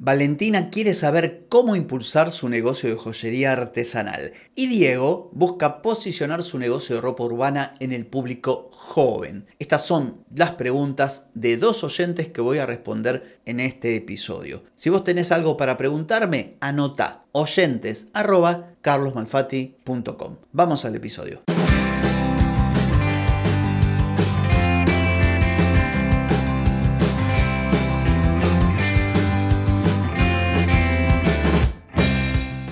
Valentina quiere saber cómo impulsar su negocio de joyería artesanal y Diego busca posicionar su negocio de ropa urbana en el público joven. Estas son las preguntas de dos oyentes que voy a responder en este episodio. Si vos tenés algo para preguntarme, anota oyentes Vamos al episodio.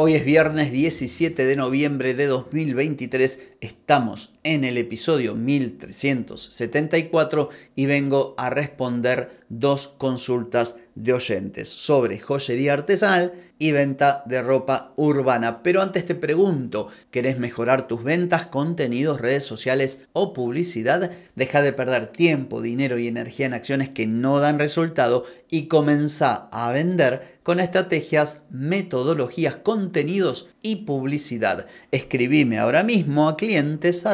Hoy es viernes 17 de noviembre de 2023, estamos en el episodio 1374 y vengo a responder dos consultas de oyentes sobre joyería artesanal y venta de ropa urbana. Pero antes te pregunto, ¿querés mejorar tus ventas, contenidos, redes sociales o publicidad? Deja de perder tiempo, dinero y energía en acciones que no dan resultado y comenzá a vender con estrategias, metodologías, contenidos y publicidad. Escribime ahora mismo a clientes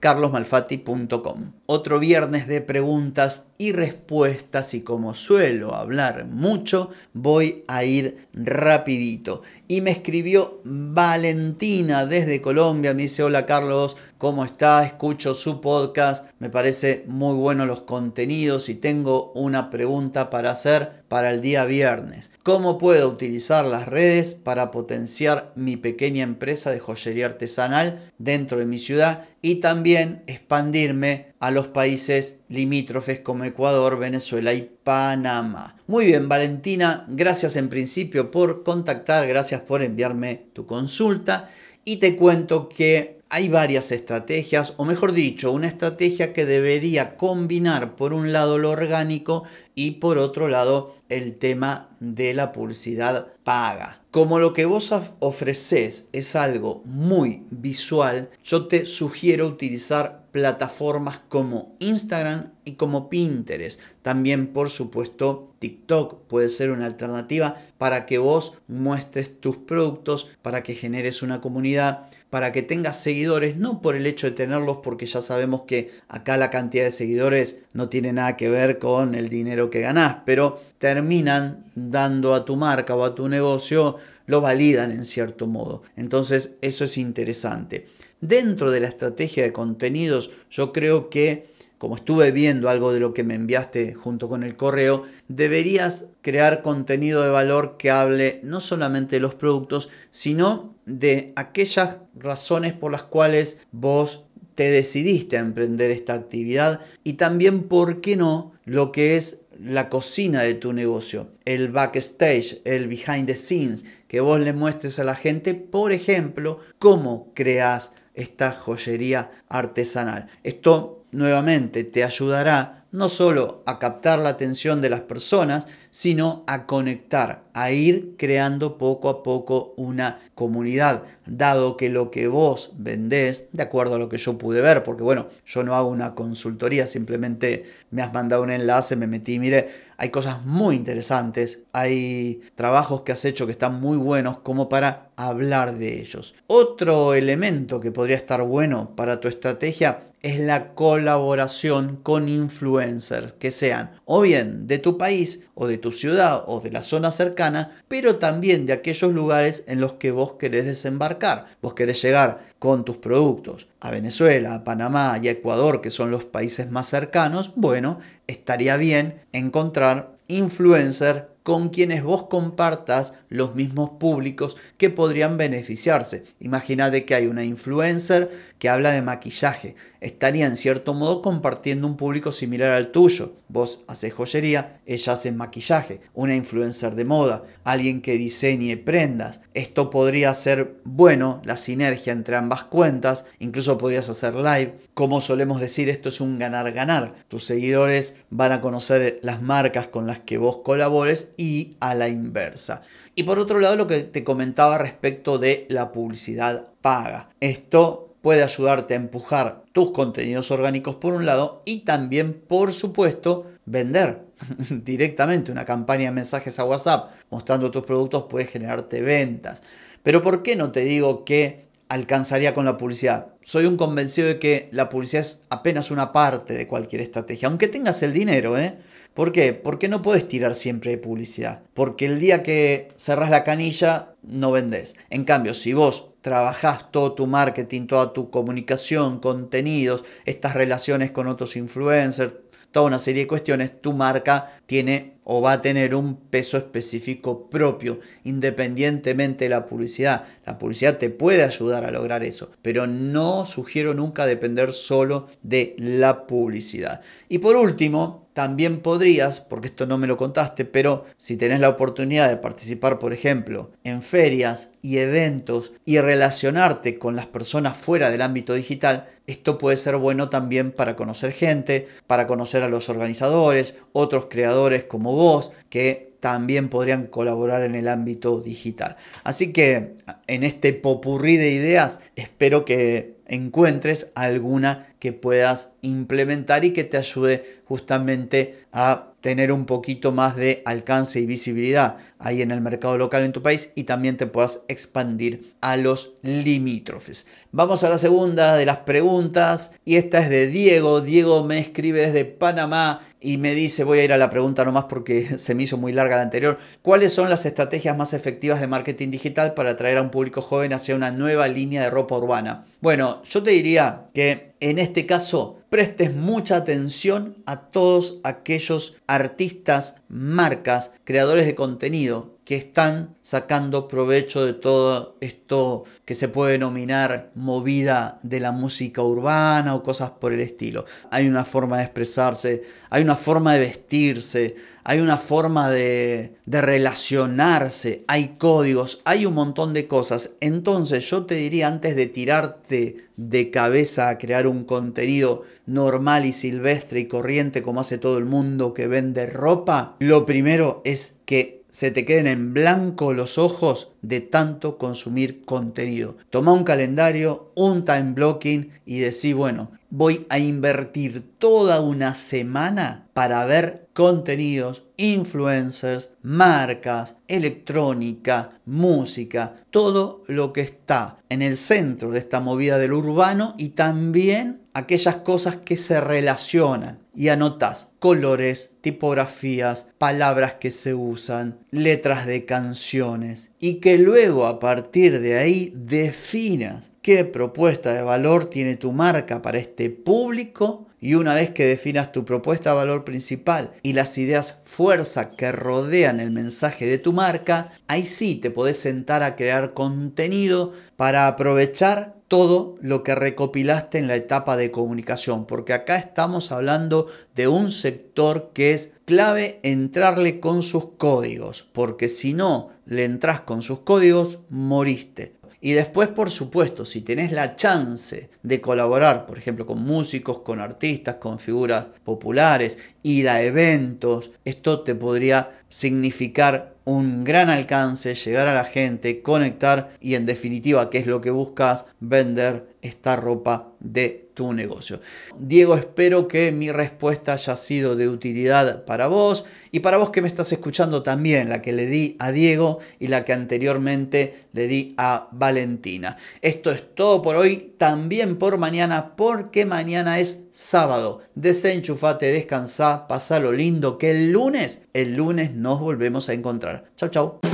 carlosmalfatti.com. Otro viernes de preguntas y respuestas y como suelo hablar mucho, voy a ir rapidito. Y me escribió Valentina desde Colombia, me dice, hola Carlos, ¿cómo está? Escucho su podcast, me parece muy bueno los contenidos y tengo una pregunta para hacer para el día viernes. ¿Cómo puedo utilizar las redes para potenciar mi pequeña empresa de joyería artesanal dentro de mi ciudad y también expandirme a los países limítrofes como Ecuador, Venezuela y Panamá. Muy bien, Valentina, gracias en principio por contactar, gracias por enviarme tu consulta y te cuento que hay varias estrategias, o mejor dicho, una estrategia que debería combinar por un lado lo orgánico y por otro lado el tema de la publicidad paga. Como lo que vos ofreces es algo muy visual, yo te sugiero utilizar plataformas como Instagram y como Pinterest. También, por supuesto, TikTok puede ser una alternativa para que vos muestres tus productos, para que generes una comunidad, para que tengas seguidores, no por el hecho de tenerlos, porque ya sabemos que acá la cantidad de seguidores no tiene nada que ver con el dinero que ganás, pero terminan dando a tu marca o a tu negocio, lo validan en cierto modo. Entonces, eso es interesante. Dentro de la estrategia de contenidos, yo creo que como estuve viendo algo de lo que me enviaste junto con el correo, deberías crear contenido de valor que hable no solamente de los productos, sino de aquellas razones por las cuales vos te decidiste a emprender esta actividad y también, ¿por qué no?, lo que es la cocina de tu negocio, el backstage, el behind the scenes, que vos le muestres a la gente, por ejemplo, cómo creas esta joyería artesanal. Esto nuevamente te ayudará no solo a captar la atención de las personas, sino a conectar, a ir creando poco a poco una comunidad, dado que lo que vos vendés, de acuerdo a lo que yo pude ver, porque bueno, yo no hago una consultoría, simplemente me has mandado un enlace, me metí, mire, hay cosas muy interesantes, hay trabajos que has hecho que están muy buenos como para hablar de ellos. Otro elemento que podría estar bueno para tu estrategia es la colaboración con influencers que sean o bien de tu país o de tu ciudad o de la zona cercana, pero también de aquellos lugares en los que vos querés desembarcar. Vos querés llegar con tus productos a Venezuela, a Panamá y a Ecuador, que son los países más cercanos, bueno, estaría bien encontrar influencer con quienes vos compartas los mismos públicos que podrían beneficiarse. Imagínate que hay una influencer que habla de maquillaje. Estaría en cierto modo compartiendo un público similar al tuyo. Vos haces joyería, ella hace maquillaje. Una influencer de moda, alguien que diseñe prendas. Esto podría ser bueno, la sinergia entre ambas cuentas. Incluso podrías hacer live. Como solemos decir, esto es un ganar-ganar. Tus seguidores van a conocer las marcas con las que vos colabores y a la inversa. Y por otro lado, lo que te comentaba respecto de la publicidad paga. Esto puede ayudarte a empujar tus contenidos orgánicos por un lado y también, por supuesto, vender directamente una campaña de mensajes a WhatsApp mostrando tus productos puede generarte ventas. Pero ¿por qué no te digo que alcanzaría con la publicidad? Soy un convencido de que la publicidad es apenas una parte de cualquier estrategia, aunque tengas el dinero, ¿eh? ¿Por qué? Porque no puedes tirar siempre de publicidad. Porque el día que cerras la canilla, no vendes. En cambio, si vos trabajás todo tu marketing, toda tu comunicación, contenidos, estas relaciones con otros influencers, toda una serie de cuestiones, tu marca tiene o va a tener un peso específico propio, independientemente de la publicidad. La publicidad te puede ayudar a lograr eso, pero no sugiero nunca depender solo de la publicidad. Y por último, también podrías, porque esto no me lo contaste, pero si tenés la oportunidad de participar, por ejemplo, en ferias y eventos y relacionarte con las personas fuera del ámbito digital, esto puede ser bueno también para conocer gente, para conocer a los organizadores, otros creadores como vos, que también podrían colaborar en el ámbito digital. Así que en este popurrí de ideas espero que encuentres alguna que puedas implementar y que te ayude justamente a tener un poquito más de alcance y visibilidad ahí en el mercado local en tu país y también te puedas expandir a los limítrofes. Vamos a la segunda de las preguntas y esta es de Diego. Diego me escribe desde Panamá y me dice, voy a ir a la pregunta nomás porque se me hizo muy larga la anterior, ¿cuáles son las estrategias más efectivas de marketing digital para atraer a un público joven hacia una nueva línea de ropa urbana? Bueno, yo te diría que en este caso prestes mucha atención a todos aquellos artistas, marcas, creadores de contenido que están sacando provecho de todo esto que se puede denominar movida de la música urbana o cosas por el estilo. Hay una forma de expresarse, hay una forma de vestirse, hay una forma de, de relacionarse, hay códigos, hay un montón de cosas. Entonces yo te diría antes de tirarte de cabeza a crear un contenido normal y silvestre y corriente como hace todo el mundo que vende ropa, lo primero es que se te queden en blanco los ojos de tanto consumir contenido. Toma un calendario, un time blocking y decís, bueno, voy a invertir toda una semana para ver contenidos, influencers, marcas, electrónica, música, todo lo que está en el centro de esta movida del urbano y también aquellas cosas que se relacionan y anotas colores, tipografías, palabras que se usan, letras de canciones y que luego a partir de ahí definas qué propuesta de valor tiene tu marca para este público y una vez que definas tu propuesta de valor principal y las ideas fuerza que rodean el mensaje de tu marca, ahí sí te podés sentar a crear contenido para aprovechar todo lo que recopilaste en la etapa de comunicación, porque acá estamos hablando de un sector que es clave entrarle con sus códigos, porque si no le entras con sus códigos, moriste. Y después, por supuesto, si tenés la chance de colaborar, por ejemplo, con músicos, con artistas, con figuras populares, ir a eventos, esto te podría significar un gran alcance, llegar a la gente, conectar y en definitiva, ¿qué es lo que buscas? Vender esta ropa de tu negocio. Diego, espero que mi respuesta haya sido de utilidad para vos y para vos que me estás escuchando también, la que le di a Diego y la que anteriormente le di a Valentina. Esto es todo por hoy, también por mañana, porque mañana es sábado. Desenchufate, descansa, lo lindo, que el lunes, el lunes nos volvemos a encontrar. Chau, chau.